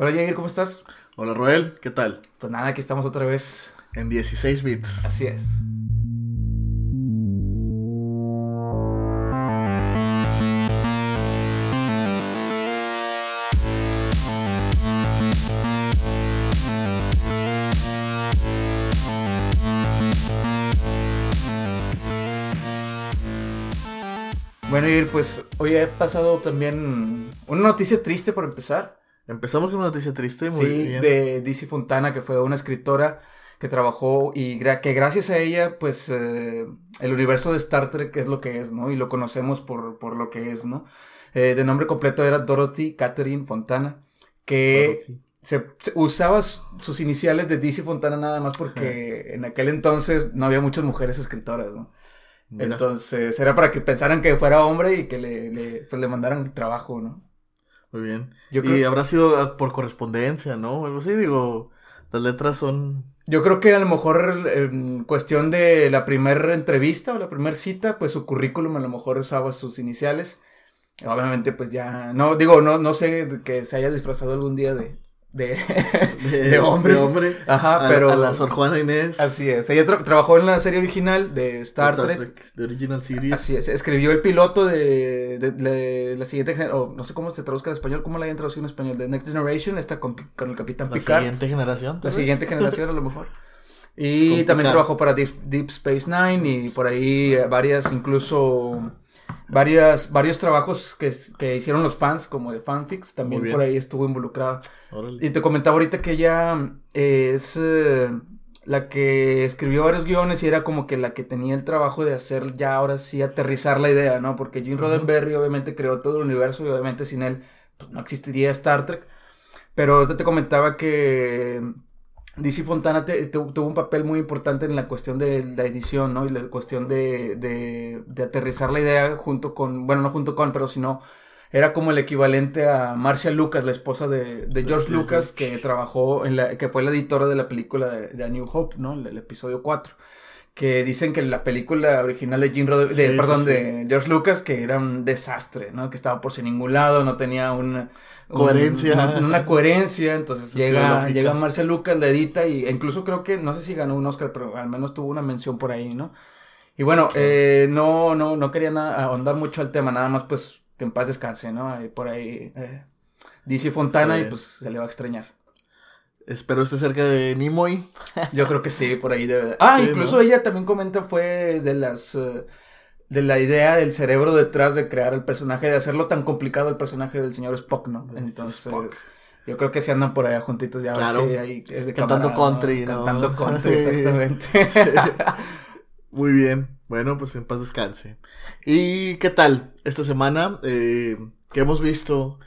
Hola Jair, ¿cómo estás? Hola Roel, ¿qué tal? Pues nada, aquí estamos otra vez. En 16 bits. Así es. Bueno, Jair, pues hoy he pasado también una noticia triste por empezar. Empezamos con una noticia triste, muy sí, bien. de Dizzy Fontana, que fue una escritora que trabajó y gra- que gracias a ella, pues, eh, el universo de Star Trek es lo que es, ¿no? Y lo conocemos por, por lo que es, ¿no? Eh, de nombre completo era Dorothy Catherine Fontana, que se, se usaba su- sus iniciales de Dizzy Fontana nada más porque en aquel entonces no había muchas mujeres escritoras, ¿no? Mira, Entonces era para que pensaran que fuera hombre y que le, le, pues, le mandaran trabajo, ¿no? Muy bien. Yo y habrá sido ah, por correspondencia, ¿no? Algo así, digo, las letras son... Yo creo que a lo mejor en cuestión de la primera entrevista o la primera cita, pues su currículum a lo mejor usaba sus iniciales. Obviamente, pues ya, no, digo, no, no sé que se haya disfrazado algún día de, de, de hombre. De hombre. Ajá, a, pero... A la Sor Juana Inés. Así es. Ella tra- trabajó en la serie original de Star, Trek. De Original Series. Así es. Escribió el piloto de, de- la siguiente gener- o no sé cómo se traduzca en español, cómo la hayan traducido en español, de Next Generation, esta con, el Capitán La Picard. siguiente generación. La siguiente generación a lo mejor. Y Con también Picard. trabajó para Deep, Deep Space Nine y por ahí varias, incluso varias, varios trabajos que, que hicieron los fans, como de fanfics, también por ahí estuvo involucrada. Órale. Y te comentaba ahorita que ella eh, es eh, la que escribió varios guiones y era como que la que tenía el trabajo de hacer ya ahora sí aterrizar la idea, ¿no? Porque Gene Roddenberry obviamente creó todo el universo y obviamente sin él pues, no existiría Star Trek. Pero ahorita te comentaba que DC Fontana te- tu- tuvo un papel muy importante en la cuestión de la edición, ¿no? Y la cuestión de, de, de aterrizar la idea junto con, bueno, no junto con, pero sino era como el equivalente a Marcia Lucas, la esposa de, de George Lucas, que trabajó en la, que fue la editora de la película de, A New Hope, ¿no? El, el episodio 4. Que dicen que la película original de Sí, perdón, sí. de George Lucas, que era un desastre, ¿no? Que estaba por sin ningún lado, no tenía una un- Coherencia. una, una coherencia, entonces llega, llega Marcia Lucas, la edita y incluso creo que, no sé si ganó un Oscar, pero al menos tuvo una mención por ahí, ¿no? Y bueno, eh, no, no, no quería nada, ahondar mucho al tema, nada más pues que en paz descanse, ¿no? Ahí por ahí eh, Fontana Sí. y pues se le va a extrañar. Espero esté cerca de Nimoy. Yo creo que sí, por ahí debe de... Ah, Sí, incluso ¿no? ella también comenta fue de las... eh, de la idea del cerebro detrás de crear el personaje, de hacerlo tan complicado el personaje del señor Spock, ¿no? De Entonces, Spock. yo creo que se andan por allá juntitos ya. Claro. sí, ahí, eh, de Cantando camarada, country, ¿no? Cantando country, exactamente. Muy bien. Bueno, pues en paz descanse. ¿Y qué tal esta semana? Eh, ¿Qué hemos visto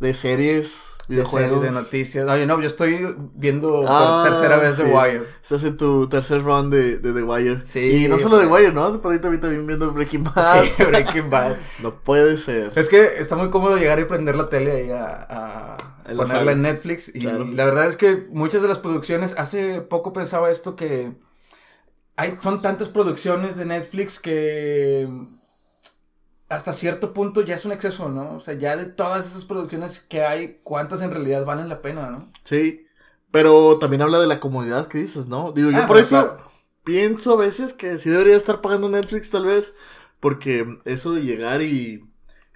de series, videojuegos? de noticias. Oye, no, yo estoy viendo Ah, por tercera vez The sí. Wire. Estás en tu tercer round de, de The Wire. Sí. Y no solo The Wire, ¿no? Por ahí también, también viendo Breaking Bad. Sí, Breaking Bad. No puede ser. Es que está muy cómodo llegar y prender la tele ahí a, a ponerla sala. en Netflix. Y Claro. la verdad es que muchas de las producciones, hace poco pensaba esto que hay, son tantas producciones de Netflix que hasta cierto punto ya es un exceso, ¿no? O sea, ya de todas esas producciones que hay, ¿cuántas en realidad valen la pena, no? Sí. Pero también habla de la comodidad que dices, ¿no? Digo, yo Ah, por eso claro. pienso a veces que sí debería estar pagando Netflix tal vez. Porque eso de llegar y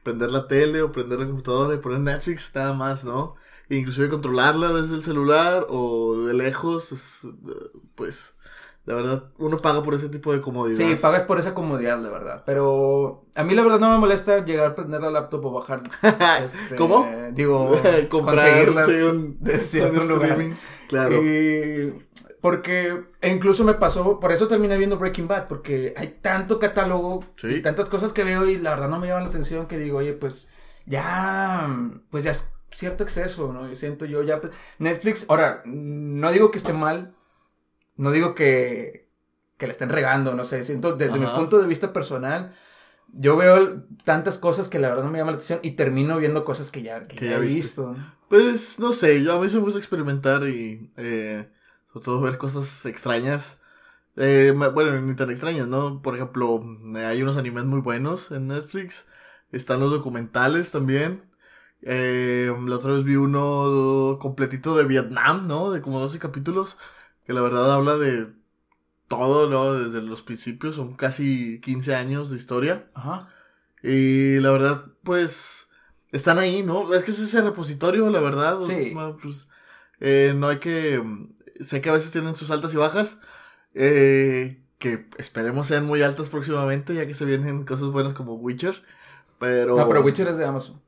prender la tele o prender la computadora y poner Netflix nada más, ¿no? E inclusive controlarla desde el celular o de lejos, eh, pues, la verdad, uno paga por ese tipo de comodidad. Sí, pagas por esa comodidad, la verdad. Pero a mí la verdad no me molesta llegar a prender la laptop o bajar. este, ¿Cómo? Digo, Comprar un lugar. streaming, Claro. Y porque e incluso me pasó, por eso terminé viendo Breaking Bad, porque hay tanto catálogo Sí. y tantas cosas que veo y la verdad no me llaman la atención que digo, oye, pues ya, pues ya es cierto exceso, ¿no? Yo siento yo ya, Netflix, ahora, no digo que esté mal, no digo que, que le estén regando, no sé, siento desde mi punto de vista personal, yo veo tantas cosas que la verdad no me llaman la atención y termino viendo cosas que ya, que Que ya ya he visto. Pues no sé, yo a mí me gusta experimentar y eh, sobre todo ver cosas extrañas. Eh, bueno, ni tan extrañas, ¿no? Por ejemplo, eh, hay unos animes muy buenos en Netflix. Están los documentales también. Eh, la otra vez vi uno completito de Vietnam, ¿no? De como 12 capítulos, que la verdad habla de todo, ¿no? Desde los principios, son casi 15 años de historia. Ajá. Y la verdad, pues, están ahí, ¿no? Es que es ese repositorio, la verdad. Sí. No, pues, eh, no hay que... Sé que a veces tienen sus altas y bajas, eh, que esperemos sean muy altas próximamente, ya que se vienen cosas buenas como Witcher, pero... No, pero Witcher es de Amazon.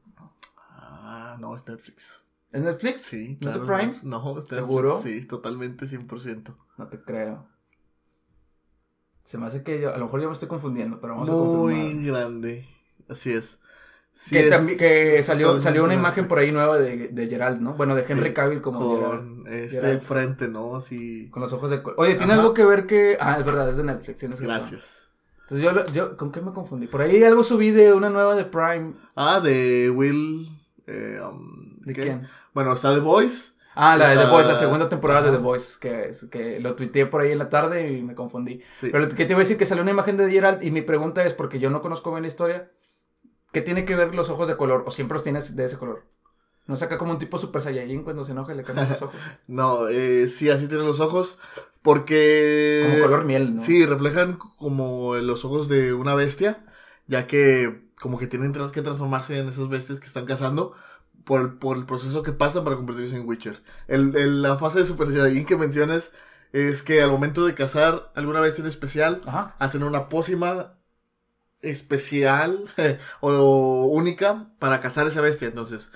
Ah, no, es Netflix. ¿Es Netflix? Sí, ¿No es de Prime? No, es Netflix. ¿Seguro? Sí, totalmente, 100%. No te creo. Se me hace que yo, a lo mejor yo me estoy confundiendo, pero vamos a Muy grande, así es. Sí que es que salió, salió una Netflix. imagen por ahí nueva de, de Gerald, ¿no? Bueno, de Henry Sí, Cavill como Gerald. Con este frente, ¿no? Así... Con los ojos de... Oye, ¿tiene Ajá. algo que ver que... Ah, es verdad, es de Netflix. tienes. Gracias. Entonces yo, yo, ¿con qué me confundí? Por ahí algo subí de una nueva de Prime. Ah, de Will... eh, um, ¿De ¿qué? quién? Bueno, está The Voice. Ah, la de The Voice, la segunda temporada de. The Voice, que, que lo tuiteé por ahí en la tarde y me confundí. Sí. Pero que te iba a decir que salió una imagen de Gerald y mi pregunta es, porque yo no conozco bien la historia, ¿qué tiene que ver los ojos de color? ¿O siempre los tienes de ese color? ¿No saca como un tipo Super Saiyajin cuando se enoja y le cambian los ojos? No, eh, sí, así tienen los ojos. Porque... Como color miel, ¿no? Sí, reflejan como los ojos de una bestia, ya que como que tienen que transformarse en esas bestias que están cazando por el, por el proceso que pasan para convertirse en Witcher. El, el- la fase de Super Saiyajin que mencionas es que al momento de cazar alguna bestia en especial, Ajá. hacen una pócima especial o única para cazar esa bestia. Entonces,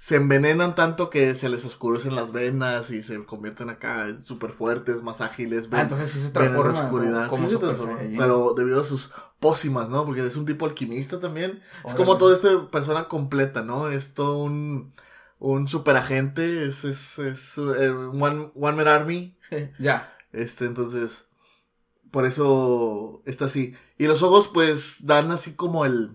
se envenenan tanto que se les oscurecen las venas y se convierten acá súper fuertes, más ágiles. Ah, entonces sí se en la oscuridad. Sí se transforma, pero debido a sus pócimas, ¿no? Porque es un tipo alquimista también. Es como toda esta persona completa, ¿no? Es todo un, un super agente, es, es, es eh, one, one Man Army. Ya. Este, entonces, por eso está así. Y los ojos, pues, dan así como el,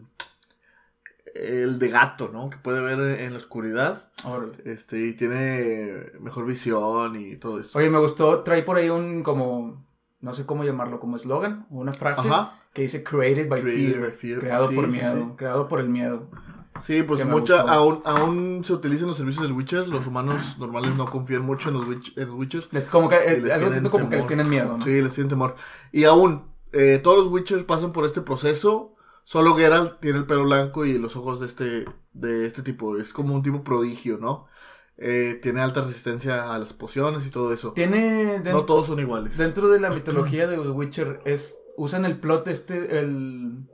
el de gato, ¿no? Que puede ver en la oscuridad. Órale. Este, y tiene mejor visión y todo eso. Oye, me gustó, trae por ahí un como, no sé cómo llamarlo, como eslogan, o una frase Ajá. que dice created by, Created fear, by fear. creado Sí, por sí, miedo, sí. creado por el miedo. Sí, pues mucha, aún, aún se utilizan los servicios del Witcher. Los humanos normales no confían mucho en los, witch- en los Witchers. Les, como que, eh, les algo como que les tienen miedo, ¿no? Sí, les tienen temor. Y aún, eh, todos los Witchers pasan por este proceso. Solo Geralt tiene el pelo blanco y los ojos de este, de este tipo. Es como un tipo prodigio, ¿no? Eh, tiene alta resistencia a las pociones y todo eso. Tiene No todos son iguales. dentro de la mitología de The Witcher es usan el plot este el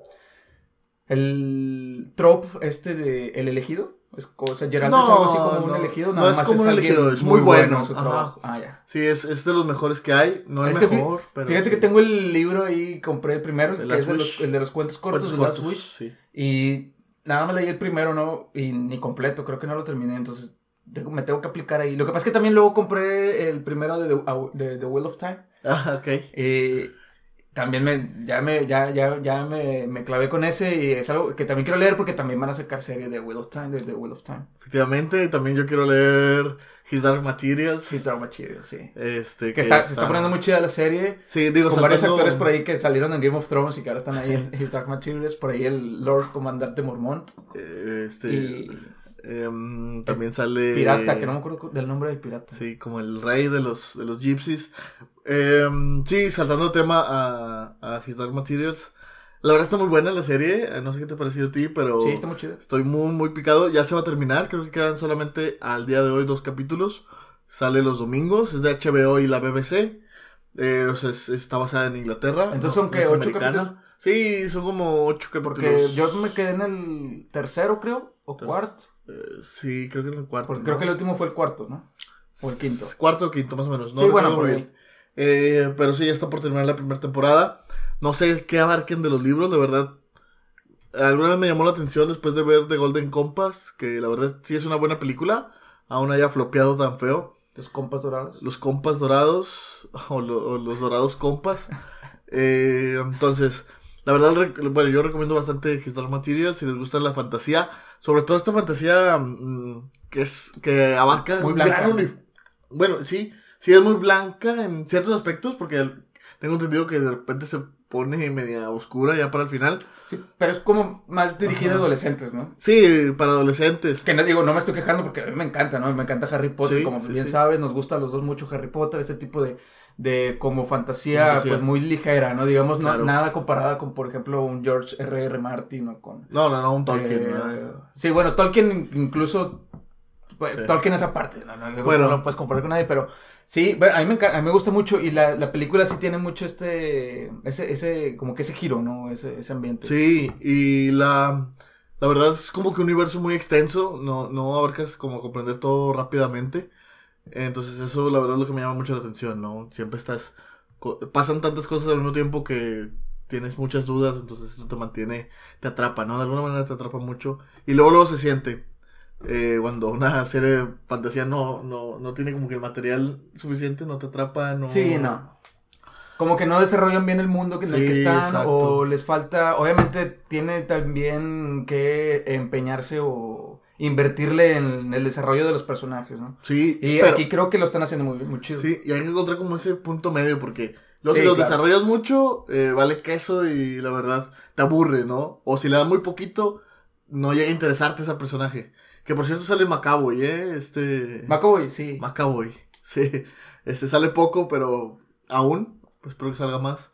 el trope este de el elegido. Es, es No, algo así como un no, elegido, no nada es más como un alguien elegido, es muy bueno, en su trabajo. Ah, ya. Sí, es, es de los mejores que hay. No el Es que fí- mejor, pero. Fíjate que tengo el libro ahí, compré el primero, el, que es de los, el de los cuentos cortos de Last Wish. sí. Y nada más leí el primero, ¿no? Y ni completo, creo que no lo terminé, entonces me tengo que aplicar ahí. Lo que pasa es que también luego compré el primero de The, de The Wheel of Time. Ah, ok. Y también me, ya me, ya, ya, ya me, me clavé con ese y es algo que también quiero leer porque también van a sacar serie de Wheel of Time, de The Wheel of Time. Efectivamente, también yo quiero leer His Dark Materials. His Dark Material, sí. Este, Que está, se está poniendo muy chida la serie. Sí, digo, Con varios saltando- actores por ahí que salieron en Game of Thrones y que ahora están ahí en His Dark Materials. Por ahí el Lord Comandante Mormont. eh, Este, Y em, también sale... Pirata, que no me acuerdo del nombre del pirata. Sí, como el rey de los, de los gypsies. Em, sí, saltando el tema a, a His Dark Materials. La verdad está muy buena la serie. eh, No sé qué te ha parecido a ti, pero Sí, está muy chido. estoy muy, muy picado. Ya se va a terminar. Creo que quedan solamente al día de hoy dos capítulos. Sale los domingos. Es de HBO y la BBC. Eh, o sea, es- está basada en Inglaterra. Entonces, ¿son no qué, es ocho capítulos? Sí, son como ocho capítulos. Porque yo me quedé en el tercero, creo, o cuarto. Sí, creo que es el cuarto. Porque ¿no? creo que el último fue el cuarto, ¿no? O el quinto. Cuarto o quinto, más o menos. No sí, bueno, por ahí. bien. Eh, pero sí, ya está por terminar la primera temporada. No sé qué abarquen de los libros, de verdad. Alguna vez me llamó la atención después de ver The Golden Compass, que la verdad sí es una buena película, aún haya flopeado tan feo. Los compas dorados. Los compas dorados, o, lo- o los dorados compas. Eh, entonces, la verdad, bueno, yo recomiendo bastante His Dark Material si les gusta la fantasía. Sobre todo esta fantasía mm, que es que abarca Muy blanca. gran Bueno, sí, sí es muy blanca en ciertos aspectos porque tengo entendido que de repente se pone media oscura ya para el final. Sí, pero es como más dirigida a adolescentes, ¿no? Sí, para adolescentes. Que no digo, no me estoy quejando porque a mí me encanta, ¿no? Me encanta Harry Potter, Sí, como sí, bien sí. sabes, nos gusta a los dos mucho Harry Potter, este tipo de, de como fantasía, Fantasía. pues muy ligera, ¿no? Digamos, no, nada comparada con, por ejemplo, un George R. R. Martin o con... No, no, no, un Tolkien. eh, ¿no? sí, bueno, Tolkien in- incluso... pues. Tolkien es aparte, ¿no? No, Bueno. no lo puedes comparar con nadie, pero sí, a mí me, enca- a me gusta mucho y la, la película sí tiene mucho este, ese, ese, como que ese giro, ¿no? Ese, ese ambiente. Sí, y la, la verdad es como que un universo muy extenso, no, no abarcas como comprender todo rápidamente. Entonces eso la verdad es lo que me llama mucho la atención, ¿no? Siempre estás, pasan tantas cosas al mismo tiempo que tienes muchas dudas, entonces eso te mantiene, te atrapa, ¿no? De alguna manera te atrapa mucho. Y luego luego se siente eh, cuando una serie fantasía no, no, no tiene como que el material suficiente, no te atrapa, no... Sí, no. Como que no desarrollan bien el mundo en el que están exacto. o les falta, obviamente tiene también que empeñarse o invertirle en el desarrollo de los personajes, ¿no? Sí, Y pero- aquí creo que lo están haciendo muy, muy chido. Sí, y hay que encontrar como ese punto medio porque Sí, si los claro. desarrollas mucho, eh, vale queso y la verdad te aburre, ¿no? O si le das muy poquito, no llega a interesarte ese personaje. Que por cierto sale Macaboy, ¿eh? Este... Macaboy, sí. Macaboy, sí. Este sale poco, pero aún, pues espero que salga más.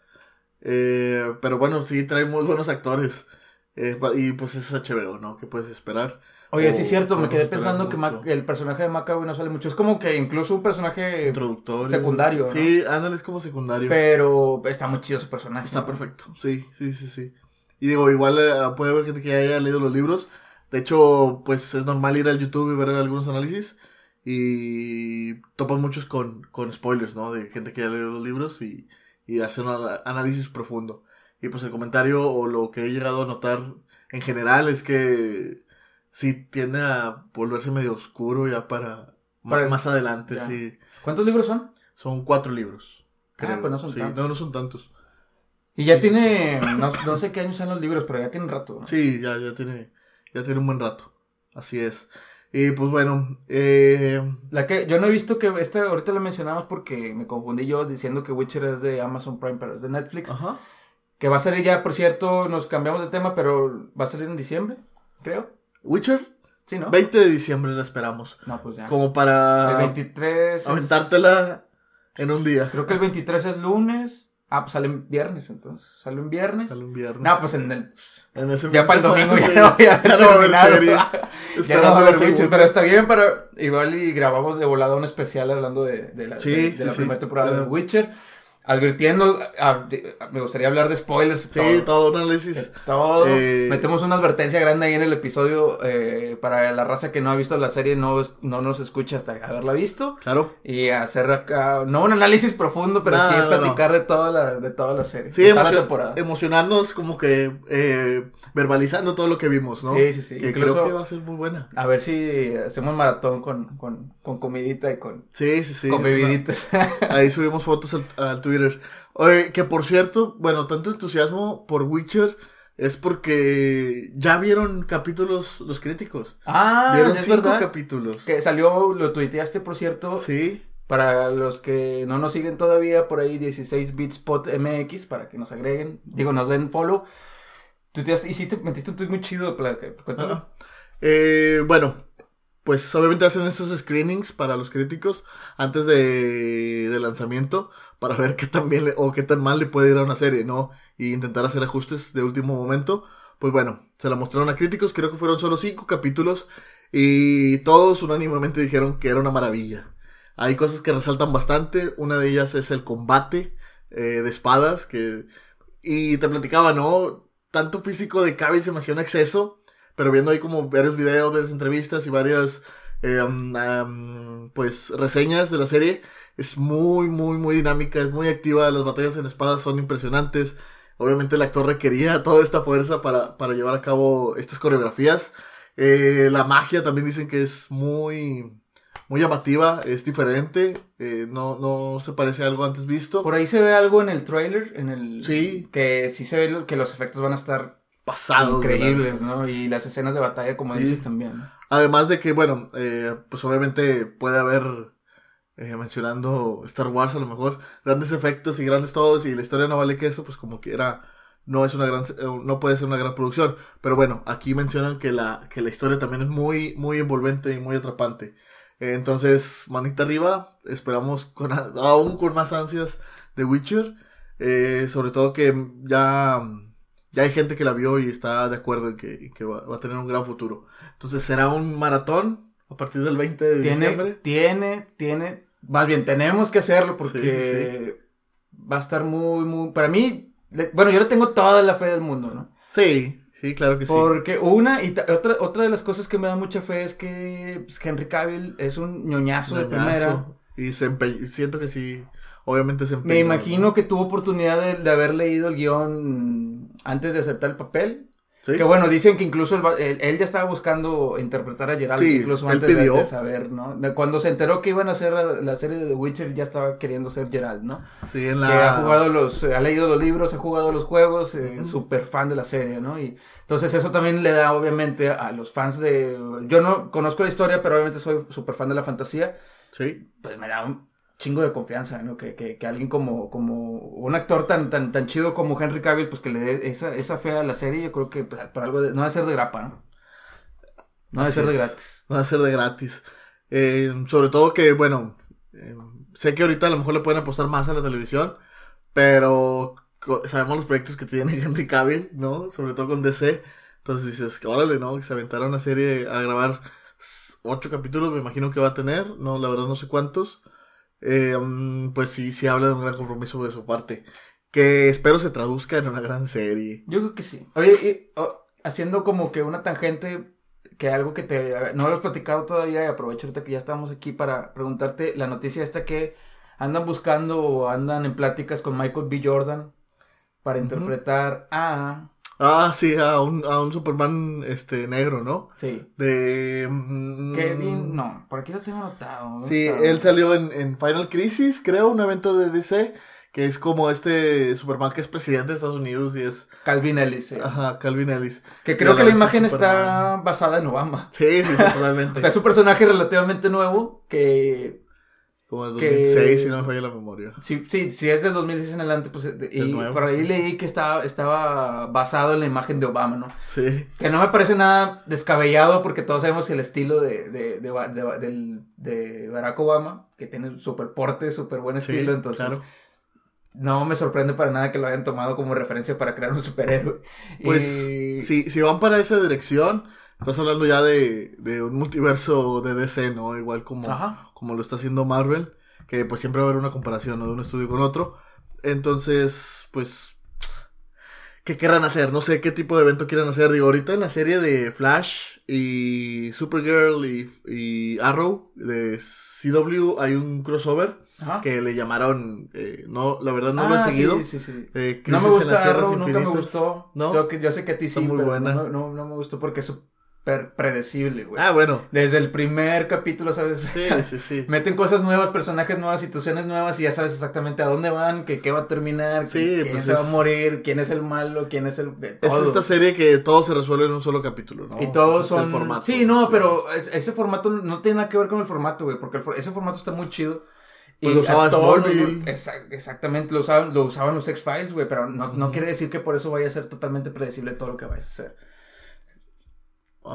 Eh, pero bueno, sí, traemos buenos actores. Eh, y pues es HBO, ¿no? ¿Qué puedes esperar? Oye, O sí es cierto, me quedé pensando que. Mac- el personaje de Macaboy no sale mucho. Es como que incluso un personaje, Introductorio. secundario, ¿no? Sí, ándale, es como secundario. pero está muy chido su personaje. Está ¿no? perfecto, sí, sí, sí, sí. Y digo, igual eh, puede haber gente que haya leído los libros. De hecho, pues es normal ir al YouTube y ver algunos análisis. Y topan muchos con, con spoilers, ¿no? De gente que ya leído los libros y, y hacer un análisis profundo. Y pues el comentario o lo que he llegado a notar en general es que sí tiende a volverse medio oscuro ya para, Para más adelante, ya. sí. ¿Cuántos libros son? Son cuatro libros. Ah, pues no son sí, tantos. No, no son tantos. Y ya tiene, no, no sé qué años son los libros, pero ya tiene un rato. ¿no? Sí, ya, ya tiene, ya tiene un buen rato. Así es. Y pues bueno, eh, La que yo no he visto que esta ahorita la mencionamos porque me confundí yo diciendo que Witcher es de Amazon Prime, pero es de Netflix. ajá. Que va a salir ya, por cierto, nos cambiamos de tema, pero va a salir en diciembre, creo. Witcher, Sí, ¿no? 20 de diciembre la esperamos. No, pues ya. Como para El 23 es- aventártela en un día. Creo que el 23 es lunes. Ah, pues sale en viernes entonces. Sale en viernes. Sale un viernes. No, pues en el En ese ya para el domingo ya sí, no voy a haber ya no va a haber serie. ya no va a haber Witcher, segunda. pero está bien para igual y grabamos de volada un especial hablando de, de la, Sí, de, sí, de la sí. primera temporada de Pero- Witcher. Advirtiendo, a- de- a- me gustaría hablar de spoilers. Sí, todo. todo análisis. Eh, Todo. Eh, Metemos una advertencia grande ahí en el episodio eh, para la raza que no ha visto la serie, no, no nos escucha hasta haberla visto. Claro. Y hacer acá, no un análisis profundo, pero sí no, platicar de toda la, de toda la serie. Sí, temporada. emocionarnos como que eh, verbalizando todo lo que vimos, ¿no? Sí, sí, sí. Que Incluso- creo que va a ser muy buena. A ver si hacemos maratón con, con, con comidita y con, Sí, sí, sí. con bebiditas. Ahí subimos fotos al, al Twitter. Oye, que por cierto, bueno, tanto entusiasmo por Witcher es porque ya vieron capítulos los críticos. ah, vieron es cinco verdad. capítulos. Que salió, lo tuiteaste, por cierto. Sí. Para los que no nos siguen todavía, por ahí 16 bits pot MX, para que nos agreguen, digo, nos den follow. Tuiteaste, y sí te metiste un tweet muy chido. Ajá. Eh, bueno, pues obviamente hacen esos screenings para los críticos antes de, lanzamiento para ver qué tan bien o qué tan mal le puede ir a una serie, ¿no? Y intentar hacer ajustes de último momento. Pues bueno, se la mostraron a críticos, creo que fueron solo cinco capítulos y todos unánimemente dijeron que era una maravilla. Hay cosas que resaltan bastante, una de ellas es el combate eh, de espadas, que... Y te platicaba, ¿no? Tanto físico de Cavill se me hacía un exceso, pero viendo ahí como varios videos, varias entrevistas y varias, eh, um, pues, reseñas de la serie, es muy, muy, muy dinámica, es muy activa, las batallas en espadas son impresionantes. Obviamente el actor requería toda esta fuerza para, para llevar a cabo estas coreografías. Eh, la magia también dicen que es muy, muy llamativa, es diferente, eh, no, no se parece a algo antes visto. Por ahí se ve algo en el trailer, en el... Sí. Que sí se ve que los efectos van a estar Pasado. de increíbles. ¿no? Y las escenas de batalla, como Sí. dices también. ¿no? Además de que, bueno, eh, pues obviamente puede haber eh, mencionando Star Wars a lo mejor, grandes efectos y grandes todos y la historia no vale que eso, pues como que era, no es una gran, eh, no puede ser una gran producción, pero bueno, aquí mencionan que la, que la historia también es muy, muy envolvente y muy atrapante. Eh, entonces, manita arriba, esperamos con, aún con más ansias de Witcher, sobre todo que ya, ya hay gente que la vio y está de acuerdo en que, que va, va a tener un gran futuro. Entonces será un maratón a partir del 20 de tiene, diciembre. Tiene, tiene, más bien tenemos que hacerlo porque va a estar muy, muy, para mí, bueno, yo le tengo toda la fe del mundo, ¿no? Sí, sí, claro que sí. Porque una y otra, otra de las cosas que me da mucha fe es que pues, Henry Cavill es un ñoñazo, de primera. Y se siento que sí, obviamente se empeñó. Me imagino que tuvo oportunidad de, de haber leído el guion antes de aceptar el papel. Que bueno, dicen que incluso él, ya estaba buscando interpretar a Geralt, incluso antes de, saber, ¿no? cuando se enteró que iban a hacer la, serie de The Witcher, ya estaba queriendo ser Geralt, ¿no? Sí, en la... Que ha jugado los, ha leído los libros, ha jugado los juegos, eh, súper fan de la serie, ¿no? Y entonces eso también le da, obviamente, a los fans de... Yo no conozco la historia, pero obviamente soy súper fan de la fantasía. Sí. Pues me da un chingo de confianza, ¿no? Que, que, que, alguien como, como un actor tan, tan, tan chido como Henry Cavill, pues que le dé esa, esa fe a la serie, yo creo que pues, por algo de, no va a ser de grapa, ¿no? No va a ser de gratis. No va a ser de gratis. Eh, sobre todo que, bueno, eh, sé que ahorita a lo mejor le pueden apostar más a la televisión, pero sabemos los proyectos que tiene Henry Cavill, ¿no? Sobre todo con DC. Entonces dices, órale, ¿no? Que se aventara una serie a grabar ocho capítulos, me imagino que va a tener, no, la verdad no sé cuántos. Eh, mm, pues sí, sí habla de un gran compromiso de su parte. Que espero se traduzca en una gran serie. Yo creo que sí. Oye, oh, haciendo como que una tangente, que algo que te no lo platicado todavía y aprovecho ahorita que ya estamos aquí para preguntarte la noticia esta que andan buscando o andan en pláticas con Michael B. Jordan para interpretar a Ah, sí, a un, a un Superman este negro, ¿no? Sí. De mm, Kevin, no, por aquí lo tengo anotado. Sí, él salió en, en, Final Crisis, creo, un evento de DC, que es como este Superman que es presidente de Estados Unidos y es... Calvin Ellis, sí. Ajá, Calvin Ellis. Que creo que la imagen está basada en Obama. Sí, sí, totalmente. o sea, es un personaje relativamente nuevo que como el 2006, si no me falla la memoria. Sí, sí, si es del 2006 en adelante, pues. Y por ahí leí que estaba, estaba basado en la imagen de Obama, ¿no? Sí. Que no me parece nada descabellado porque todos sabemos que el estilo de, de, de, de, Barack Obama, que tiene súper porte, súper buen estilo, entonces. Claro. No me sorprende para nada que lo hayan tomado como referencia para crear un superhéroe. Pues, si, si van para esa dirección Estás hablando ya de, de un multiverso de DC, ¿no? Igual como, como lo está haciendo Marvel, que pues siempre va a haber una comparación, ¿no? De un estudio con otro. Entonces, pues, ¿qué querrán hacer? No sé qué tipo de evento quieran hacer. Digo, ahorita en la serie de Flash y Supergirl y, y Arrow de CW hay un crossover. que le llamaron eh, no la verdad no lo he ah, seguido sí, sí, sí. Eh, no me gusta Arrow nunca me gustó ¿No? yo, yo sé que a ti sí muy buena. No, no, no, me gustó porque su predecible, güey. Ah, bueno. Desde el primer capítulo, ¿sabes? Sí, sí, sí. Meten cosas nuevas, personajes nuevas, situaciones nuevas y ya sabes exactamente a dónde van, que qué va a terminar, quién pues se va a morir, quién es el malo, quién es el... Es esta serie que todo se resuelve en un solo capítulo, ¿no? Y todos son... Formato, sí, no, pero ese formato no tiene nada que ver con el formato, güey, porque ese formato está muy chido. Pues y lo usaba Smallville. exactamente, lo usaban, lo usaban los X-Files, güey, pero no, no quiere decir que por eso vaya a ser totalmente predecible todo lo que vayas a hacer.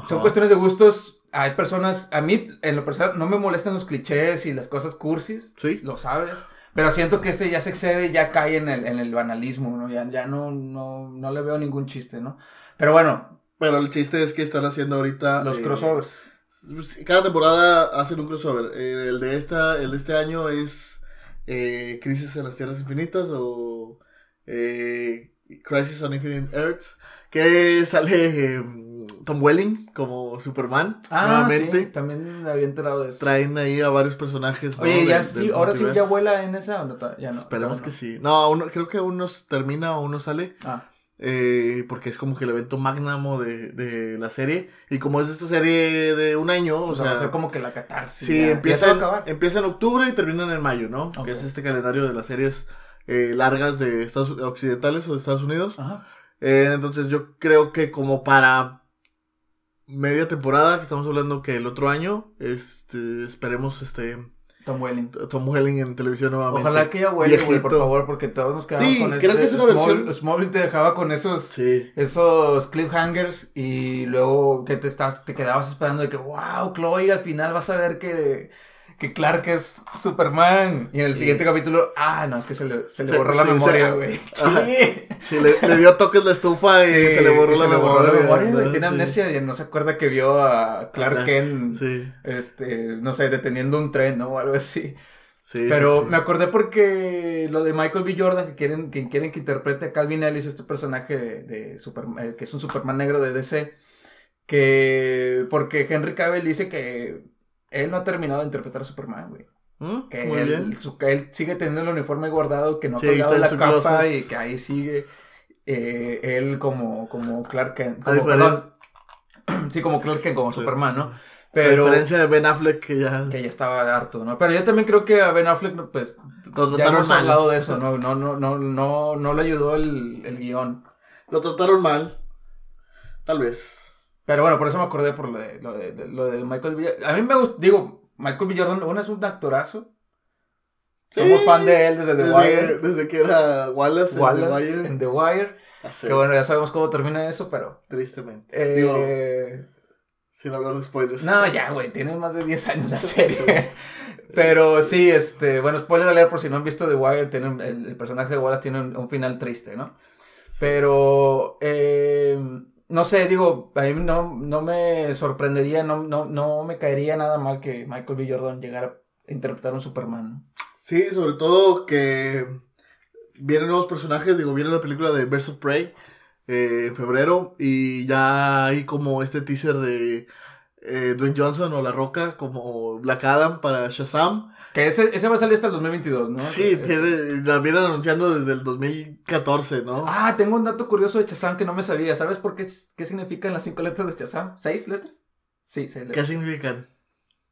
Son cuestiones de gustos. Hay personas, a mí en lo personal no me molestan los clichés y las cosas cursis. Sí. Lo sabes. Pero siento que este ya se excede, ya cae en el, en el banalismo, ¿no? Ya, ya no, no, no le veo ningún chiste, ¿no? Pero bueno. Pero el chiste es que están haciendo ahorita. Los eh, crossovers. Cada temporada hacen un crossover. Eh, el, de esta, el de este año es eh, Crisis en las Tierras Infinitas o Crisis on Infinite Earths. Que sale em, Tom Welling como Superman. Ah, nuevamente. Sí, también había enterado de eso. Traen ahí a varios personajes. Oye, ya sí, ahora sí ya vuela en esa o no, ya no. Esperemos que sí. No, uno, creo que uno termina o uno sale. Ah. Eh, porque es como que el evento magnamo de, de la serie. Y como es esta serie de un año, o, sea, va a ser como que la catarsis. Sí, empieza, en, empieza en octubre y termina en mayo, ¿no? Que es este calendario de las series eh, largas de Estados occidentales o de Estados Unidos. Ajá. Eh, entonces yo creo que como para media temporada, que estamos hablando que el otro año, este, esperemos este Tom Welling. Tom Welling en televisión nuevamente. Ojalá que ya huele, güey, por favor, porque todos nos quedamos Sí, con creo que es una versión- Smallville te dejaba con esos, Sí. esos cliffhangers y luego que te estás, te quedabas esperando de que, wow, Chloe, al final vas a ver que, que Clark es Superman. Y en el siguiente capítulo, ah, no, es que se le, se le borró la sí, memoria, güey. Sí. Le, le dio toques la estufa y se le borró, la, se le borró memoria, la memoria, güey. Tiene amnesia y no se acuerda que vio a Clark Ajá. Kent, Sí, este, no sé, deteniendo un tren, ¿no? O algo así. sí. Pero sí, sí. me acordé porque lo de Michael B. Jordan, que quieren que, quieren que interprete a Calvin Ellis, este personaje de, de Superman, eh, que es un Superman negro de DC, que porque Henry Cavill dice que él no ha terminado de interpretar a Superman, güey. ¿Mm? Que Muy él, bien. su- que él sigue teniendo el uniforme guardado, que no ha colgado la capa closet. y que ahí sigue eh, él como, como Clark Kent. A Como, perdón, sí, como Clark Kent, como Sí. Superman, ¿no? A Pero diferencia de Ben Affleck, que ya. que ya estaba harto, ¿no? Pero yo también creo que a Ben Affleck, pues, Lo ya hemos mal. hablado de eso, no, no, no, no, no, no le ayudó el, el guion. Lo trataron mal. Tal vez. Pero bueno, por eso me acordé por lo de, lo de, lo de Michael B. A mí me gusta, digo, Michael B. Jordan, uno es un actorazo. Somos Sí. fan de él desde The Desde, Wire. desde que era Wallace, Wallace en The Wire. en The Wire. Así, Que bueno, ya sabemos cómo termina eso, pero. Tristemente. Digo, Eh, sin hablar de spoilers. no, ya, güey, tiene más de 10 años la serie. Pero sí, este, bueno, spoiler alert por si no han visto The Wire, el, el personaje de Wallace tiene un, un final triste, ¿no? Pero, eh, no sé, digo, a mí no, no me sorprendería, no, no, no me caería nada mal que Michael B. Jordan llegara a interpretar un Superman. Sí, sobre todo que vienen nuevos personajes. Digo, viene la película de Birds of Prey eh, en febrero. Y ya hay como este teaser de eh, Dwayne Johnson o La Roca como Black Adam para Shazam. Que ese, ese va a salir hasta el 2022, ¿no? Sí, tiene, la vienen anunciando desde el 2014, ¿no? Ah, tengo un dato curioso de Shazam que no me sabía. ¿Sabes por qué, qué significan las cinco letras de Shazam? ¿Seis letras? Sí, seis ¿Qué letras. significan?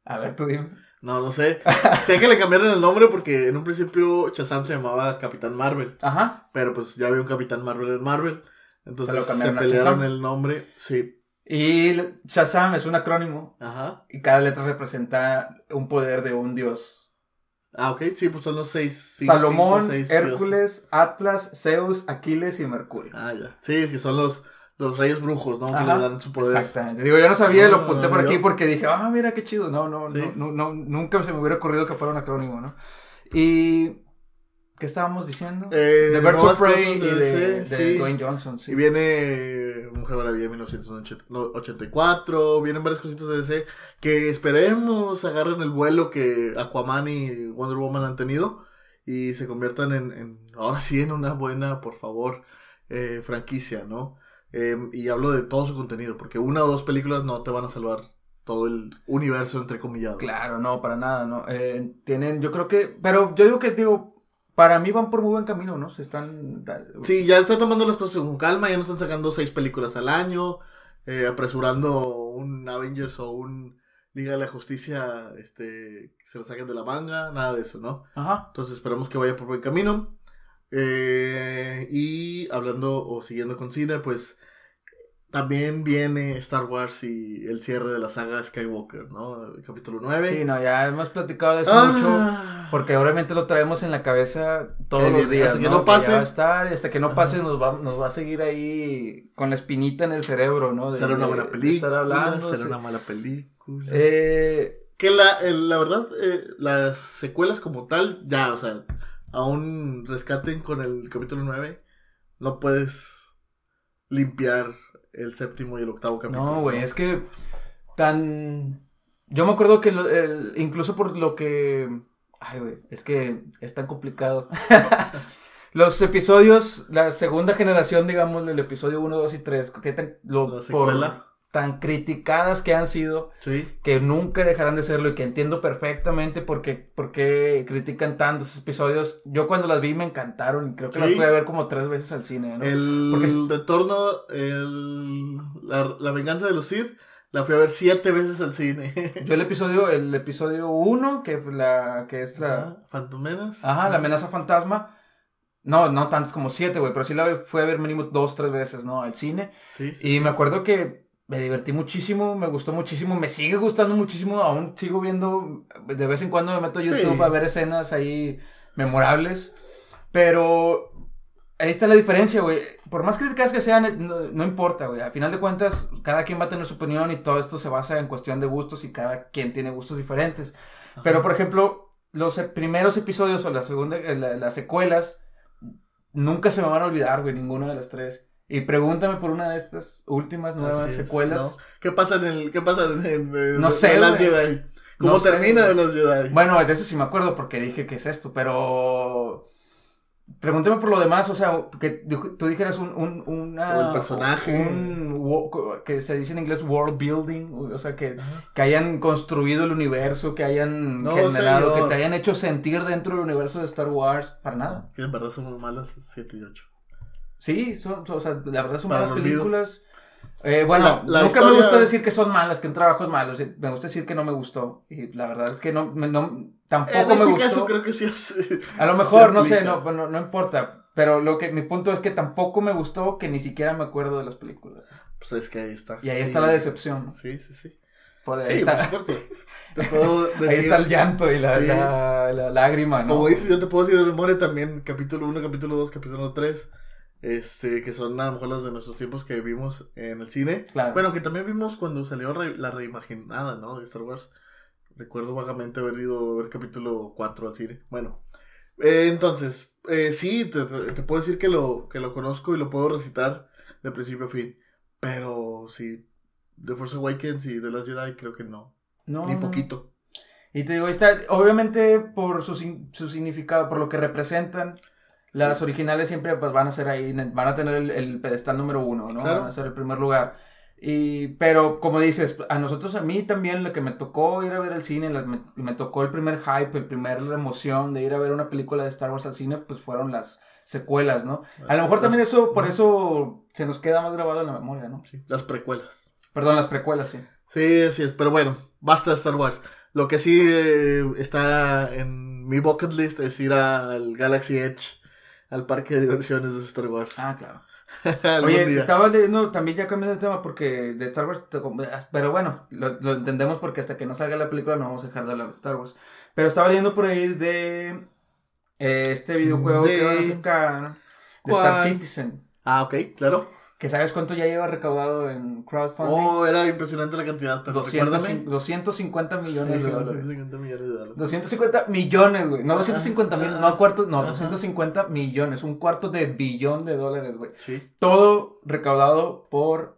A ver, tú dime. No, no sé. sé que le cambiaron el nombre porque en un principio Shazam se llamaba Capitán Marvel. Ajá. Pero pues ya había un Capitán Marvel en Marvel. Entonces Se lo se, cambiaron a pelearon Shazam. el nombre. Sí. Y Shazam es un acrónimo Ajá. y cada letra representa un poder de un dios. Ah, ok. Sí, pues son los seis. cinco, Salomón, cinco, seis Hércules, Atlas, Zeus, Aquiles y Mercurio. Ah, ya. Sí, es que son los, los reyes brujos, ¿no? Que le dan su poder. Exactamente. Digo, yo no sabía, lo No, apunté no, por aquí yo- porque dije, ah, mira qué chido. No, no, Sí. no, no, no, nunca se me hubiera ocurrido que fuera un acrónimo, ¿no? Y. ¿Qué estábamos diciendo? Eh, de Birds nuevas of Prey y de, DC, de sí. Dwayne Johnson, sí. Y viene Mujer Maravilla 1984, vienen varias cositas de DC que esperemos agarren el vuelo que Aquaman y Wonder Woman han tenido y se conviertan en, en ahora sí, en una buena, por favor, eh, franquicia, ¿no? Eh, y hablo de todo su contenido, porque una o dos películas no te van a salvar todo el universo entrecomillado. Claro, no, para nada, ¿no? Eh, tienen, yo creo que, pero yo digo que, digo, para mí van por muy buen camino, ¿no? Se están... Sí, ya están tomando las cosas con calma, ya no están sacando seis películas al año, eh, apresurando un Avengers o un Liga de la Justicia, este, que se lo saquen de la manga, nada de eso, ¿no? Ajá. Entonces esperamos que vaya por buen camino. Eh, y hablando o siguiendo con cine, pues también viene Star Wars y el cierre de la saga Skywalker, ¿no? El capítulo 9. Sí, no, ya hemos platicado de eso Ah, mucho. Porque obviamente lo traemos en la cabeza todos los días. hasta que ¿no? pase. ya va a estar, y hasta que no pase nos va, nos va a seguir ahí con la espinita en el cerebro, ¿no? De- será una buena película, estar hablando. será sí. una mala película. Eh, Que la, el- la verdad, eh, las secuelas como tal, ya, o sea, aún rescaten con el capítulo 9, no puedes limpiar el séptimo y el octavo capítulo. no, güey, es que tan... Yo me acuerdo que lo- el- incluso por lo que... Ay, güey, es que es tan complicado. Los episodios, la segunda generación, digamos, del episodio 1, 2 y 3, que tan, lo, La por secuela. Tan criticadas que han sido, Sí, que nunca dejarán de serlo y que entiendo perfectamente por qué, por qué critican tanto esos episodios. Yo cuando las vi me encantaron y creo que las Sí. fui a ver como tres veces al cine, ¿no? el Porque- retorno, el, la, la venganza de los Sith, la fui a ver siete veces al cine. Yo el episodio, el episodio 1, que, la, que es la... Ajá, Fantomenas. Ajá, la amenaza fantasma. No, no tantas como siete, güey, pero sí la fui a ver mínimo dos, tres veces, ¿no? Al cine. Sí. Y me acuerdo que me divertí muchísimo, me gustó muchísimo, me sigue gustando muchísimo, aún sigo viendo, de vez en cuando me meto a YouTube Sí. a ver escenas ahí memorables, pero ahí está la diferencia, güey. Por más críticas que sean, no, no importa, güey. Al final de cuentas, cada quien va a tener su opinión y todo esto se basa en cuestión de gustos y cada quien tiene gustos diferentes. Pero, por ejemplo, los e- primeros episodios o la segunda, eh, la- las secuelas, nunca se me van a olvidar, güey, ninguna de las tres. Y pregúntame por una de estas últimas nuevas es, secuelas. ¿no? ¿Qué pasa en el, qué pasa en, en- en- No de- sé, de las. Jedi? ¿Cómo No termina de los Jedi? Bueno, de eso sí me acuerdo porque dije que es esto, pero pregúntame por lo demás, o sea, que tú dijeras un, un una- O el personaje. un que se dice en inglés world building, o sea, que, que hayan construido el universo, que hayan No, generado, señor. que te hayan hecho sentir dentro del universo de Star Wars, para nada. Que en verdad son muy malas 7 y 8. Sí, son, son- o sea, la verdad son Para malas películas. Eh, bueno, La- la nunca me gusta decir que son malas, que un trabajo es malo. Me gusta decir que no me gustó. Y la verdad es que no, me- no tampoco En me este gustó. caso creo que sí es... A lo mejor, no sé, no, no, no importa. Pero lo que mi punto es que tampoco me gustó que ni siquiera me acuerdo de las películas. Pues es que ahí está. Y ahí está la decepción. Sí, sí, sí. Por ahí, Sí, está, por supuesto. Te puedo decir... ahí está el llanto y la, Sí. la, la lágrima, ¿no? Como dices, yo te puedo decir de memoria también capítulo 1, capítulo 2, capítulo 3. Este, que son a lo mejor las de nuestros tiempos que vimos en el cine. Claro. Bueno, que también vimos cuando salió re- la reimaginada, ¿no? De Star Wars. Recuerdo vagamente haber ido a ver capítulo 4 al cine. Bueno, eh, entonces, eh, sí, te, te- te puedo decir que lo, que lo conozco y lo puedo recitar de principio a fin. Pero sí, The Force Awakens y The Last Jedi creo que no. No, Ni poquito. Y te digo, está, obviamente por su, su significado, por lo que representan, las Sí. originales siempre pues, van a ser ahí, van a tener el, el pedestal número uno, ¿no? Claro. Van a ser el primer lugar. Y, pero como dices, a nosotros, a mí también lo que me tocó ir a ver al cine, la- me, me tocó el primer hype, el primer emoción de ir a ver una película de Star Wars al cine, pues fueron las secuelas, ¿no? A lo mejor Las- también eso, por eso se nos queda más grabado en la memoria, ¿no? Sí, las precuelas. Perdón, las precuelas, sí. Sí, así es, pero bueno, basta de Star Wars. Lo que sí eh, está en mi bucket list es ir al Galaxy Edge, al parque de diversiones de Star Wars. Ah, claro. Oye, día. estaba leyendo también ya cambiando de tema porque de Star Wars, pero bueno, lo, lo entendemos porque hasta que no salga la película no vamos a dejar de hablar de Star Wars. Pero estaba leyendo por ahí de eh, este videojuego De- que van a sacar de ¿Cuál? Star Citizen. Ah, ok, claro. Que sabes cuánto ya lleva recaudado en crowdfunding. Oh, era impresionante la cantidad, pero 200 recuérdame. 250 millones Sí, de dólares. 250 millones de dólares. 250 millones, güey. No 250 mil, no cuartos, no, Ajá. 250 millones. Un cuarto de billón de dólares, güey. Sí, Todo recaudado por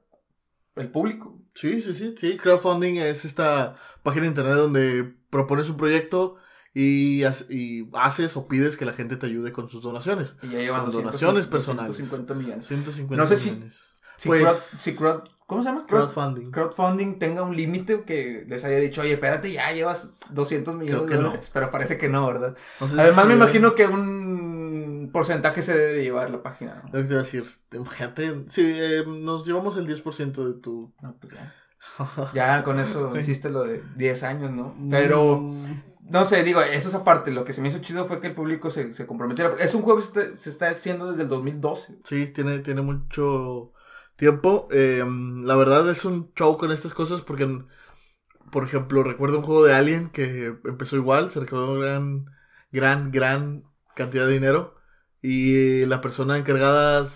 el público. sí, sí, sí, sí. Crowdfunding es esta página de internet donde propones un proyecto y, hace- y haces o pides que la gente te ayude con sus donaciones. Y ya llevan Con 200, donaciones personales. 250 millones. 150 No sé si- millones. Si, Pues- crowd- si crowd- ¿Cómo se llama? Crowd- Crowdfunding. crowdfunding tenga un límite que les haya dicho, oye, espérate, ya llevas 200 millones de no. dólares. Pero parece que no, ¿verdad? No sé Además, si- me imagino que un porcentaje se debe de llevar la página. ¿no? Lo que te iba a decir, imagínate, sí, eh, nos llevamos el 10% de tu... No, pues ya. Ya con eso hiciste lo de 10 años, ¿no? Pero, Mm, no sé, digo, eso es aparte. Lo que se me hizo chido fue que el público se, se comprometiera. Es un juego que se está, se está haciendo desde el 2012. Sí, tiene, tiene mucho tiempo. eh, la verdad es un show con estas cosas porque, por ejemplo, recuerdo un juego de Alien que empezó igual, se recaudó gran, gran, gran cantidad de dinero. Y la persona encargada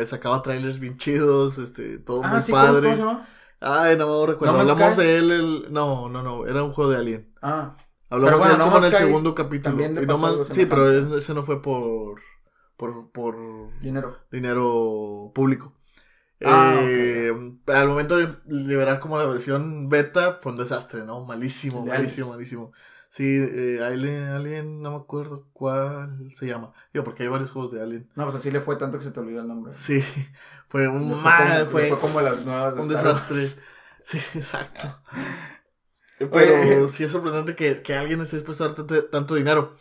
eh, sacaba trailers bien chidos, este, todo muy Ah, sí, ¿cómo, padre. cómo se llama? Ay, no recuerdo. No Hablamos Sky. de él, el... no, no, no, era un juego de Alien. Ah, Hablamos bueno, de No como en el segundo capítulo. Y No sí, pero ese no fue por, por, por dinero. dinero público. Ah, Eh, Al momento de liberar como la versión beta fue un desastre, ¿no? Malísimo, malísimo, malísimo. Sí, eh, Alien, Alien, no me acuerdo cuál se llama. Digo, porque hay varios juegos de Alien. No, pues así le fue tanto que se te olvidó el nombre. Sí, fue un fue mal, como- fue, le fue como las nuevas de un desastre. Sí, exacto. Pero sí es sorprendente que, que alguien esté dispuesto a tanto, dinero.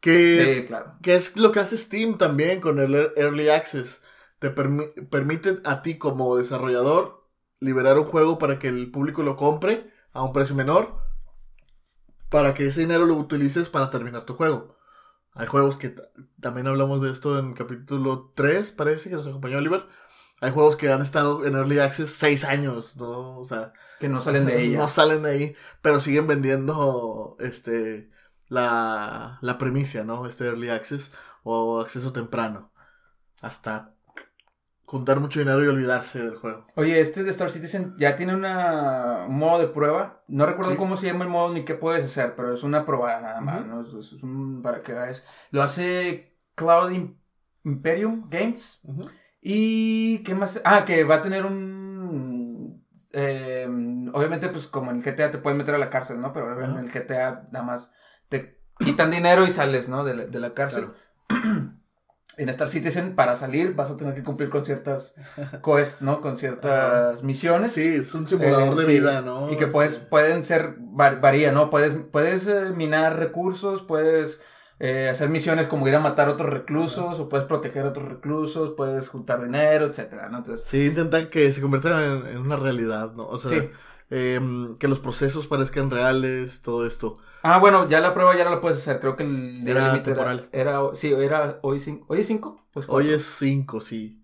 Que, Sí, claro. que es lo que hace Steam también con el Ear- Early Access. Te permi- permite a ti como desarrollador liberar un juego para que el público lo compre a un precio menor. Para que ese dinero lo utilices para terminar tu juego. Hay juegos que ta- también hablamos de esto en capítulo 3, parece que nos acompañó Oliver. Hay juegos que han estado en Early Access seis años, ¿no? O sea... Que no salen de ella. No salen de ahí, pero siguen vendiendo, este, la, la premicia, ¿no? Este Early Access o acceso temprano. Hasta juntar mucho dinero y olvidarse del juego. Oye, este de Star Citizen ya tiene una, un modo de prueba. No recuerdo Sí. cómo se llama el modo ni qué puedes hacer, pero es una probada nada más. ¿no? Es, es un, para que. Lo hace Cloud Im- Imperium Games. Y qué más. Ah, que va a tener un. Eh, obviamente, pues como en el GTA te pueden meter a la cárcel, ¿no? Pero en el GTA nada más te quitan dinero y sales, ¿no? De la, de la cárcel. En Star Citizen, para salir, vas a tener que cumplir con ciertas quests, ¿no? Con ciertas misiones. Sí, es un simulador Eh, de sí, vida, ¿no? Y que Este, puedes, pueden ser, var- varía, ¿no? Puedes, puedes eh, minar recursos, puedes eh, hacer misiones como ir a matar otros reclusos, o puedes proteger a otros reclusos, puedes juntar dinero, etcétera, ¿no? Entonces, Sí, intentan que se convierta en, en una realidad, ¿no? O sea, Sí. em, que los procesos parezcan reales, todo esto. ah, bueno, ya la prueba ya no la puedes hacer, creo que el día límite. Era, era, sí, era hoy 5, ¿hoy es 5? Pues Hoy es 5, sí.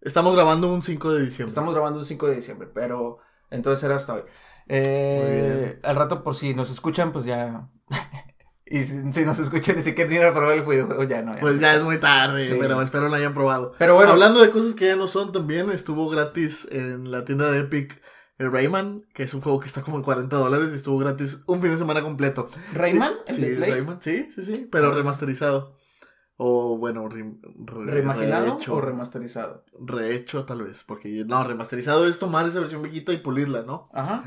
Estamos grabando un 5 de diciembre. Estamos grabando el 5 de diciembre, pero entonces era hasta hoy. Eh, al rato, por si nos escuchan, pues ya. y si, si nos escuchan y si quieren ir a probar el videojuego, ya no. ya. Pues ya es muy tarde, Sí. pero espero lo hayan probado. Pero bueno, Hablando de cosas que ya no son, también estuvo gratis en la tienda de Epic el Rayman, que es un juego que está como en 40 dólares y estuvo gratis un fin de semana completo. Rayman, el Sí, Rayman, sí, sí, sí, pero Ah. remasterizado. O bueno, re- re- ¿reimaginado rehecho, o remasterizado? rehecho tal vez, porque no, remasterizado es tomar esa versión viejita y pulirla, ¿no? Ajá.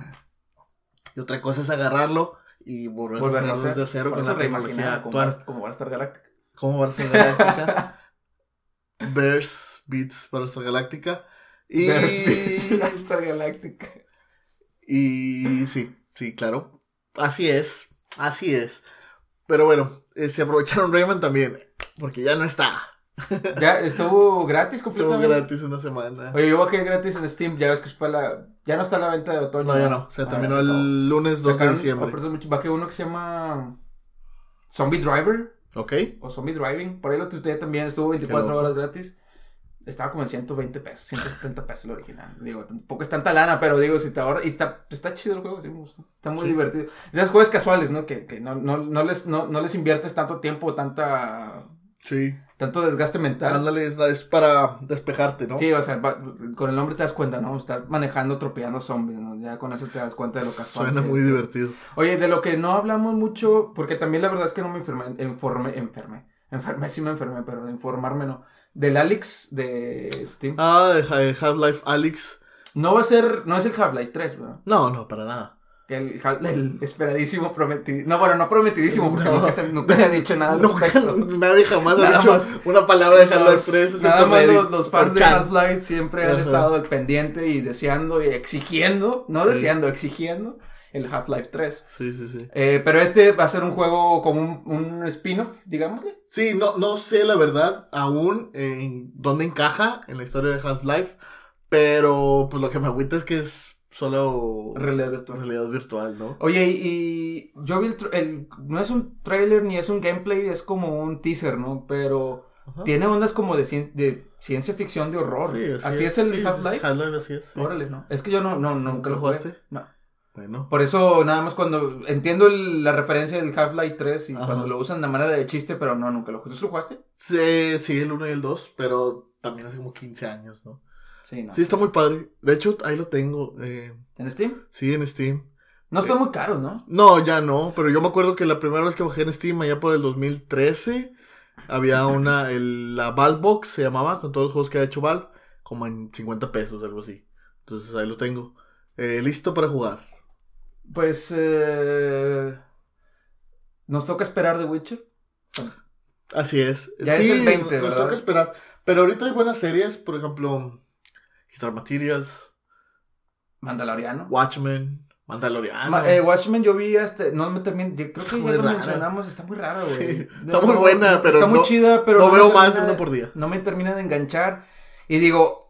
Y otra cosa es agarrarlo y Volverlo a hacer desde cero con la tecnología como, actual. Como Battlestar Galactica. como Battlestar Galáctica. Bears Beats Battlestar Galáctica. Y, Bears Beats, Battlestar Galactica. y sí, sí, claro. Así es, así es. Pero bueno, eh, se aprovecharon Rayman también, porque ya no está. Ya estuvo gratis Estuvo completamente. gratis una semana. Oye, yo bajé gratis en Steam, ya ves que fue la... Ya no está a la venta de otoño. No, ya no, se Ah, terminó ya se el lunes 2 de Sacaron diciembre. ofertas mucho- Bajé uno que se llama Zombie Driver ¿Ok? o Zombie Driving. Por ahí lo tuiteé también, estuvo 24 loco. horas gratis. Estaba como en 120 pesos, 170 pesos el original. Digo, tampoco es tanta lana, pero digo, si te ahorra. Y está, está chido el juego, sí me gustó. Está muy Sí. divertido. Esos juegos casuales, ¿no? Que, que no, no, no, les, no, no les inviertes tanto tiempo, tanta, Sí. tanto desgaste mental. Ándale, es, para despejarte, ¿no? Sí, o sea, va- con el nombre te das cuenta, ¿no? Estás manejando, atropellando zombies, ¿no? Ya con eso te das cuenta de lo casual. Suena que muy es. divertido. Oye, de lo que no hablamos mucho, porque también la verdad es que no me enfermé, enfermé, enfermé, enfermé, sí me enfermé, pero de informarme no. Del Alex de Steam. Ah, de Ha- Half-Life Alyx. No va a ser, no es el Half-Life 3, ¿verdad? No, no, para nada. El, el esperadísimo prometido. No, bueno, no prometidísimo, porque No. nunca, se, nunca se ha dicho nada al Nunca, nadie jamás ha dicho más. una palabra de Half-Life Los- 3. excepto nada más los, los fans de 4chan. Half-Life siempre han estado al pendiente y deseando y exigiendo, no Sí. deseando, exigiendo el Half-Life 3. Sí, sí, sí. Eh, pero este va a ser un juego como un, un spin-off, digámosle. Sí, no, no sé la verdad aún en dónde encaja en la historia de Half-Life, pero pues lo que me agüita es que es solo Realidad virtual. realidad virtual, ¿no? Oye, y, y yo vi el, el- No es un trailer ni es un gameplay, es como un teaser, ¿no? Pero Ajá. tiene ondas como de, cien- de ciencia ficción de horror. Sí, así, es, el sí, Half-Life. Half-Life, así es. sí. Órale, ¿no? Es que yo no, no, nunca ¿Nunca lo jugaste? No. Bueno. Por eso, nada más cuando entiendo el- la referencia del Half-Life 3 y Ajá. cuando lo usan de manera de chiste, pero no, nunca lo jugué. ¿Tú lo jugaste? Sí, sí, el 1 y el 2, pero también hace como 15 años, ¿no? Sí, no. Sí, está muy padre. De hecho, ahí lo tengo. eh, ¿En Steam? sí, en Steam. No está muy caro, ¿no? No, ya no, pero yo me acuerdo que la primera vez que bajé en Steam, allá por el 2013, había una, el, la Valve Box se llamaba, con todos los juegos que ha hecho Valve, como en 50 pesos, algo así. Entonces ahí lo tengo. Eh, listo para jugar. Pues, eh... Nos toca esperar The Witcher. Así es. Ya es el 20, nos ¿verdad? toca esperar. Pero ahorita hay buenas series, por ejemplo, Star Materials, Mandaloriano. Watchmen, Mandaloriano. Ma- eh, Watchmen yo vi hasta, no me terminé, creo que muy ya lo rara. mencionamos, está muy rara, güey. Sí, No, está muy buena, no, pero Está muy no- chida, pero no veo más de una por día. No me termina de enganchar. Y digo,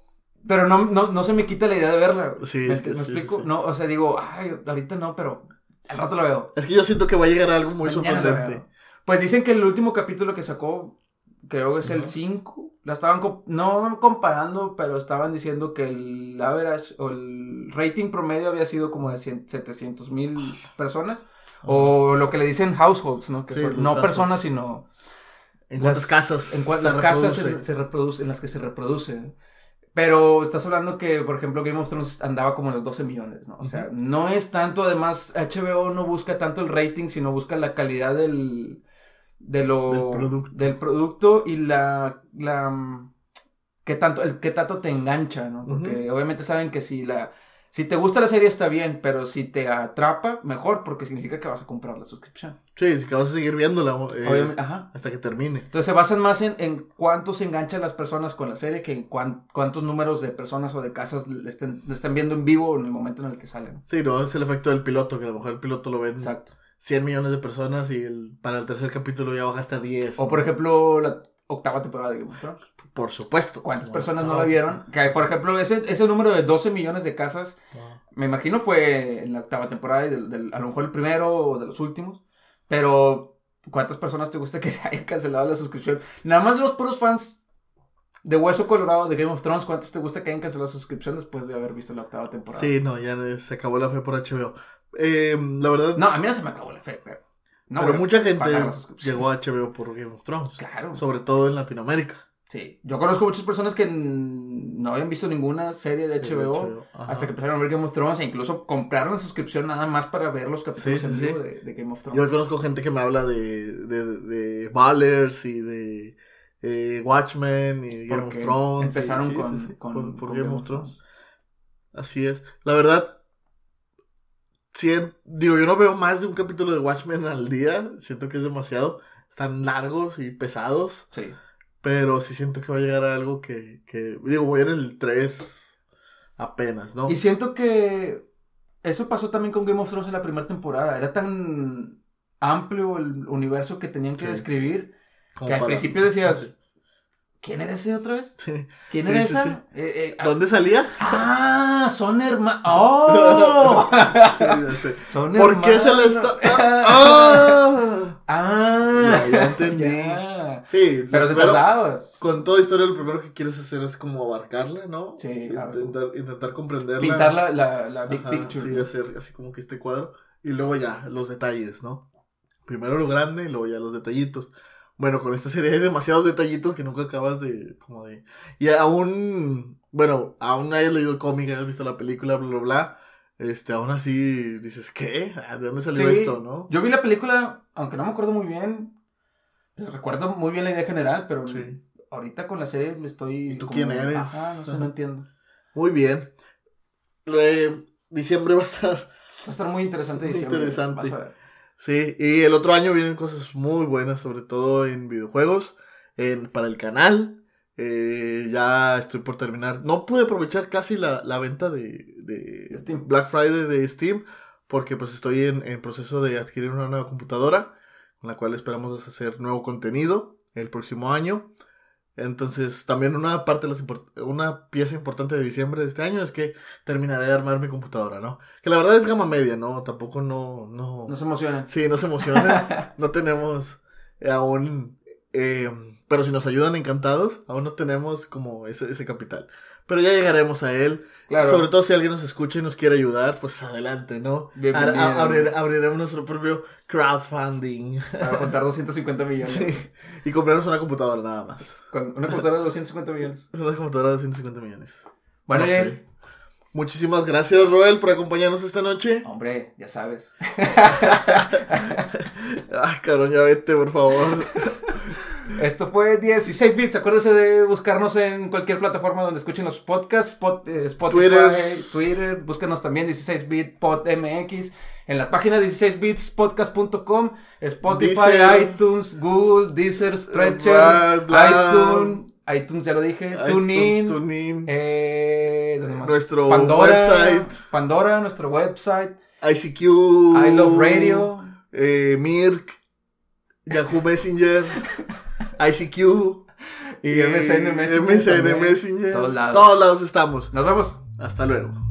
pero no, no, no se me quita la idea de verla. Sí, ¿Me, es que me sí, explico? sí. No, o sea, digo, ay, ahorita no, pero al rato lo veo. Es que yo siento que va a llegar algo muy Mañana sorprendente. Pues dicen que el último capítulo que sacó, creo que es el Ajá. 5, la estaban, no comparando, pero estaban diciendo que el average o el rating promedio había sido como de 100 700 mil personas. O lo que le dicen households, ¿no? Que Sí, son los no personas, sino ¿En las- cuántas casas? en las casas se reproduce, en las que se reproduce. Pero estás hablando que, por ejemplo, Game of Thrones andaba como en los 12 millones, ¿no? O sea, no es tanto, además, HBO no busca tanto el rating, sino busca la calidad del, de lo, Del producto. del producto y la, la, mm, qué tanto, el qué tanto te engancha, ¿no? Porque obviamente saben que si la, si te gusta la serie está bien, pero si te atrapa, mejor, porque significa que vas a comprar la suscripción. Sí, que vas a seguir viéndola eh, ajá. hasta que termine. Entonces se basan más en, en cuánto se enganchan las personas con la serie que en cuán- cuántos números de personas o de casas le estén, le estén viendo en vivo en el momento en el que salen. Sí, no, es el efecto del piloto, que a lo mejor el piloto lo ven Exacto. 100 millones de personas y el, para el tercer capítulo ya bajaste a 10. O por ejemplo, la octava temporada de Game of Thrones. Por supuesto. ¿Cuántas personas no la vieron? Que por ejemplo, ese, ese número de 12 millones de casas, me imagino fue en la octava temporada y del, del- a lo mejor el primero o de los últimos. Pero, ¿cuántas personas te gusta que se hayan cancelado la suscripción? Nada más los puros fans de Hueso Colorado de Game of Thrones, ¿cuántos te gusta que hayan cancelado la suscripción después de haber visto la octava temporada? Sí, no, ya se acabó la fe por HBO. Eh, la verdad, No, a mí no se me acabó la fe, pero. No pero mucha gente llegó a HBO por Game of Thrones. Claro. Sobre todo en Latinoamérica. Sí. Yo conozco muchas personas que no habían visto ninguna serie de Sí, HBO, hasta que empezaron a ver Game of Thrones e incluso compraron la suscripción nada más para ver los capítulos Sí, en vivo de, de Game of Thrones. Yo conozco gente que me habla de, de, de Ballers y de eh, Watchmen y Game of Thrones. empezaron con- sí, sí, con- por, por con Game, of Thrones. Así es. La verdad, sí, digo, yo no veo más de un capítulo de Watchmen al día. Siento que es demasiado. Están largos y pesados. Sí. Pero sí siento que va a llegar a algo que, que digo, voy en el 3 apenas, ¿no? Y siento que eso pasó también con Game of Thrones en la primera temporada. Era tan amplio el universo que tenían que Sí. describir Como que al para- principio decías, ¿quién era ese otra vez? Sí. ¿Quién Sí, era sí, esa? Eh, eh, ah, ¿Dónde salía? Ah, son hermanos. ¡Oh! Sí, ya sé. son ¿Por qué se le está.? ¡Ah! Ah, Ya, ya entendí. ya. Sí, Pero te tardabas. con toda historia lo primero que quieres hacer es como abarcarla, ¿no? Sí, intentar, intentar comprenderla. Pintar la, la, la big Ajá, picture. Sí, ¿no? hacer así como que este cuadro. Y luego ya, los detalles, ¿no? Primero lo grande y luego ya los detallitos. Bueno, con esta serie hay demasiados detallitos que nunca acabas de, como de... Y aún, bueno, aún hayas leído el cómic, hayas visto la película, bla, bla, bla. Este, aún así dices, ¿qué? ¿De dónde salió Sí, esto, no? Yo vi la película, aunque no me acuerdo muy bien. pues recuerdo muy bien la idea general, pero Sí. ahorita con la serie me estoy. ¿Y tú como- quién eres? Ajá, no sé, no entiendo. Muy bien. Diciembre va a estar Va a estar muy interesante diciembre. Interesante. Vas a ver. Sí, y el otro año vienen cosas muy buenas, sobre todo en videojuegos, en, para el canal. Eh, ya estoy por terminar. No pude aprovechar casi la, la venta de, de Steam. Black Friday de Steam, porque pues estoy en, en proceso de adquirir una nueva computadora, con la cual esperamos hacer nuevo contenido el próximo año. Entonces, también una parte de las una pieza importante de diciembre de este año es que terminaré de armar mi computadora, ¿no? Que la verdad es gama media, ¿no? Tampoco no, no, No se emocionen. Sí, no se emocionen. no tenemos aún. eh, pero si nos ayudan, encantados. Aún no tenemos como ese, ese capital. Pero ya llegaremos a él. Claro. Sobre todo si alguien nos escucha y nos quiere ayudar, pues adelante, ¿no? Bienvenido. A- a- abrir- abriremos nuestro propio crowdfunding. Para contar 250 millones. sí. Y comprarnos una computadora nada más. Con una computadora de 250 millones. Es una computadora de 250 millones. Bueno, No sé. Muchísimas gracias, Roel, por acompañarnos esta noche. Hombre, ya sabes. Ay, cabrón, ya vete, por favor. Esto fue 16 bits. Acuérdense de buscarnos en cualquier plataforma donde escuchen los podcasts. Eh, Spotify, Twitter. Twitter. Búsquenos también 16 bit pod MX. En la página 16bitspodcast.com. Spotify, Deezer. iTunes, Google, Deezer, Stretcher, Bla, bla. iTunes. iTunes ya lo dije. TuneIn. eh. Nuestro website. Pandora, nuestro website. ICQ. I Love Radio. eh, Mirk. Yahoo Messenger. ICQ. Y MSN Messenger MSN. Messenger. Todos lados. Todos lados estamos. Nos vemos. Hasta luego.